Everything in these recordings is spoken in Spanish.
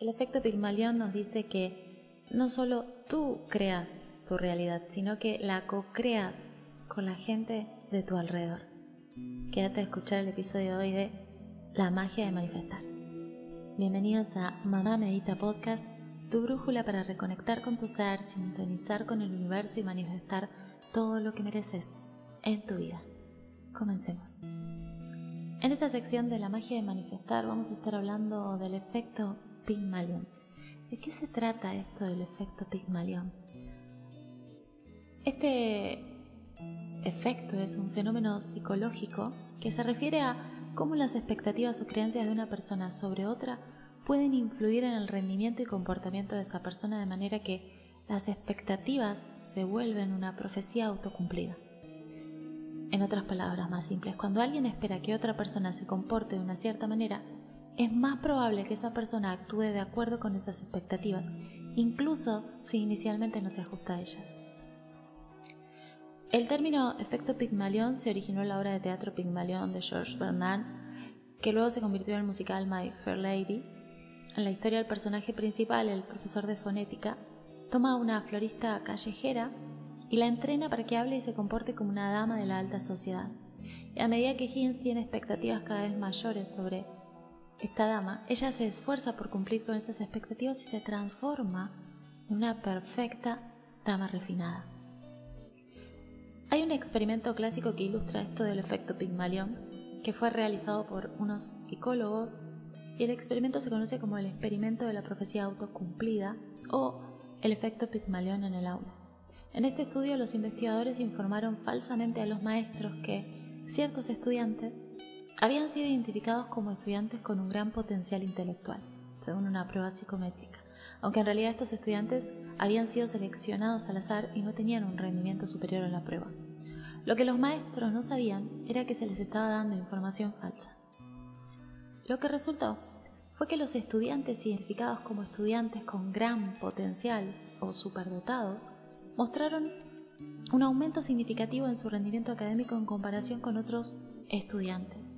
El efecto Pigmalión nos dice que no solo tú creas tu realidad, sino que la co-creas con la gente de tu alrededor. Quédate a escuchar el episodio de hoy de La magia de manifestar. Bienvenidos a Mamá Medita Podcast, tu brújula para reconectar con tu ser, sintonizar con el universo y manifestar todo lo que mereces en tu vida. Comencemos. En esta sección de la magia de manifestar vamos a estar hablando del efecto Pygmalion. ¿De qué se trata esto del efecto Pygmalion? Este efecto es un fenómeno psicológico que se refiere a cómo las expectativas o creencias de una persona sobre otra pueden influir en el rendimiento y comportamiento de esa persona de manera que las expectativas se vuelven una profecía autocumplida. En otras palabras más simples, cuando alguien espera que otra persona se comporte de una cierta manera, es más probable que esa persona actúe de acuerdo con esas expectativas, incluso si inicialmente no se ajusta a ellas. El término efecto Pygmalion se originó en la obra de teatro Pygmalion de George Bernard, que luego se convirtió en el musical My Fair Lady. En la historia el personaje principal, el profesor de fonética, toma a una florista callejera y la entrena para que hable y se comporte como una dama de la alta sociedad. Y a medida que Higgins tiene expectativas cada vez mayores sobre esta dama, ella se esfuerza por cumplir con esas expectativas y se transforma en una perfecta dama refinada. Hay un experimento clásico que ilustra esto del efecto Pygmalion, que fue realizado por unos psicólogos, y el experimento se conoce como el experimento de la profecía autocumplida o el efecto Pygmalion en el aula. En este estudio los investigadores informaron falsamente a los maestros que ciertos estudiantes habían sido identificados como estudiantes con un gran potencial intelectual, según una prueba psicométrica, aunque en realidad estos estudiantes habían sido seleccionados al azar y no tenían un rendimiento superior en la prueba. Lo que los maestros no sabían era que se les estaba dando información falsa. Lo que resultó fue que los estudiantes identificados como estudiantes con gran potencial o superdotados mostraron un aumento significativo en su rendimiento académico en comparación con otros estudiantes.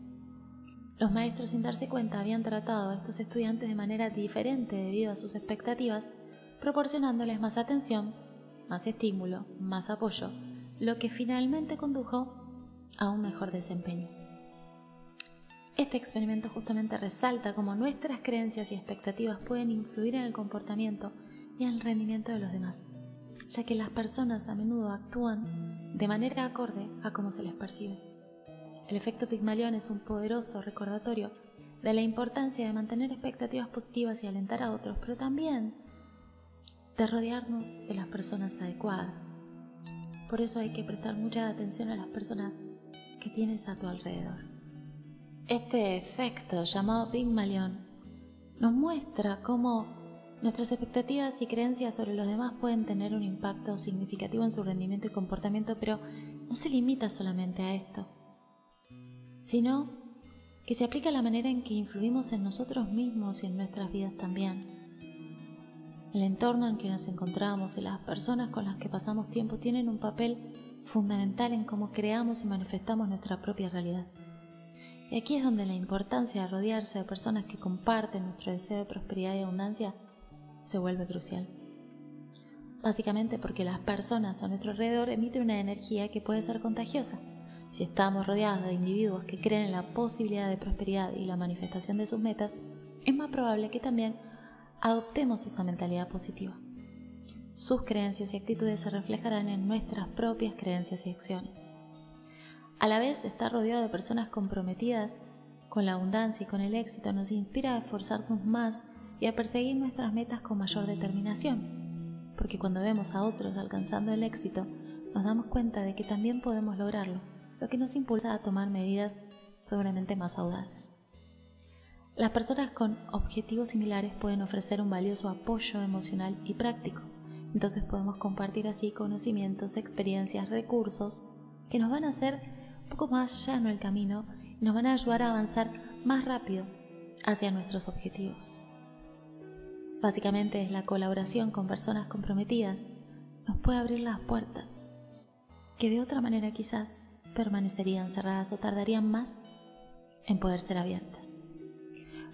Los maestros sin darse cuenta habían tratado a estos estudiantes de manera diferente debido a sus expectativas, proporcionándoles más atención, más estímulo, más apoyo, lo que finalmente condujo a un mejor desempeño. Este experimento justamente resalta cómo nuestras creencias y expectativas pueden influir en el comportamiento y en el rendimiento de los demás ya que las personas a menudo actúan de manera acorde a cómo se les percibe. El efecto Pigmalión es un poderoso recordatorio de la importancia de mantener expectativas positivas y alentar a otros, pero también de rodearnos de las personas adecuadas. Por eso hay que prestar mucha atención a las personas que tienes a tu alrededor. Este efecto llamado Pigmalión nos muestra cómo Nuestras expectativas y creencias sobre los demás pueden tener un impacto significativo en su rendimiento y comportamiento, pero no se limita solamente a esto, sino que se aplica a la manera en que influimos en nosotros mismos y en nuestras vidas también. El entorno en que nos encontramos y las personas con las que pasamos tiempo tienen un papel fundamental en cómo creamos y manifestamos nuestra propia realidad. Y aquí es donde la importancia de rodearse de personas que comparten nuestro deseo de prosperidad y abundancia se vuelve crucial. Básicamente porque las personas a nuestro alrededor emiten una energía que puede ser contagiosa. Si estamos rodeados de individuos que creen en la posibilidad de prosperidad y la manifestación de sus metas, es más probable que también adoptemos esa mentalidad positiva. Sus creencias y actitudes se reflejarán en nuestras propias creencias y acciones. A la vez, estar rodeado de personas comprometidas con la abundancia y con el éxito nos inspira a esforzarnos más y a perseguir nuestras metas con mayor determinación, porque cuando vemos a otros alcanzando el éxito, nos damos cuenta de que también podemos lograrlo, lo que nos impulsa a tomar medidas seguramente más audaces. Las personas con objetivos similares pueden ofrecer un valioso apoyo emocional y práctico, entonces podemos compartir así conocimientos, experiencias, recursos que nos van a hacer un poco más llano el camino y nos van a ayudar a avanzar más rápido hacia nuestros objetivos. Básicamente es la colaboración con personas comprometidas nos puede abrir las puertas que de otra manera quizás permanecerían cerradas o tardarían más en poder ser abiertas.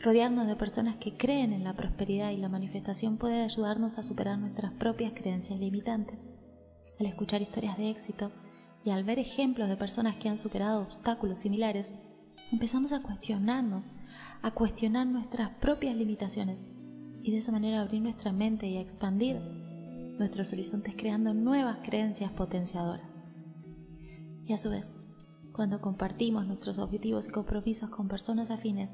Rodearnos de personas que creen en la prosperidad y la manifestación puede ayudarnos a superar nuestras propias creencias limitantes. Al escuchar historias de éxito y al ver ejemplos de personas que han superado obstáculos similares, empezamos a cuestionarnos, a cuestionar nuestras propias limitaciones y de esa manera abrir nuestra mente y expandir nuestros horizontes creando nuevas creencias potenciadoras. Y a su vez, cuando compartimos nuestros objetivos y compromisos con personas afines,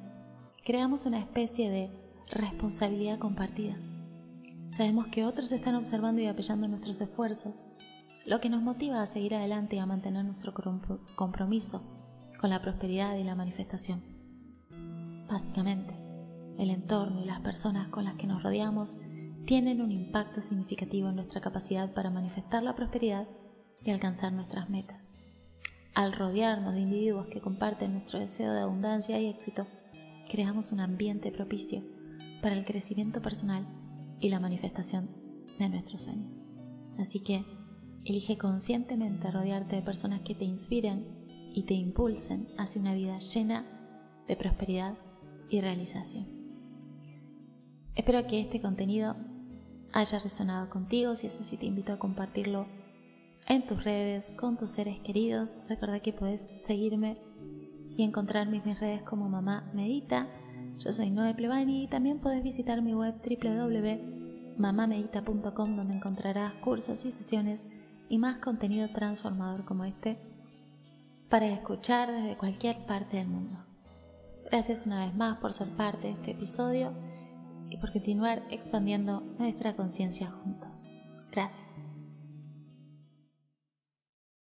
creamos una especie de responsabilidad compartida. Sabemos que otros están observando y apoyando nuestros esfuerzos, lo que nos motiva a seguir adelante y a mantener nuestro compromiso con la prosperidad y la manifestación. Básicamente, el entorno y las personas con las que nos rodeamos tienen un impacto significativo en nuestra capacidad para manifestar la prosperidad y alcanzar nuestras metas. Al rodearnos de individuos que comparten nuestro deseo de abundancia y éxito, creamos un ambiente propicio para el crecimiento personal y la manifestación de nuestros sueños. Así que elige conscientemente rodearte de personas que te inspiren y te impulsen hacia una vida llena de prosperidad y realización. Espero que este contenido haya resonado contigo, si es así te invito a compartirlo en tus redes, con tus seres queridos. Recuerda que puedes seguirme y encontrarme en mis redes como Mamá Medita. Yo soy Noe Plebani y también puedes visitar mi web www.mamamedita.com donde encontrarás cursos y sesiones y más contenido transformador como este para escuchar desde cualquier parte del mundo. Gracias una vez más por ser parte de este episodio y por continuar expandiendo nuestra conciencia juntos. Gracias.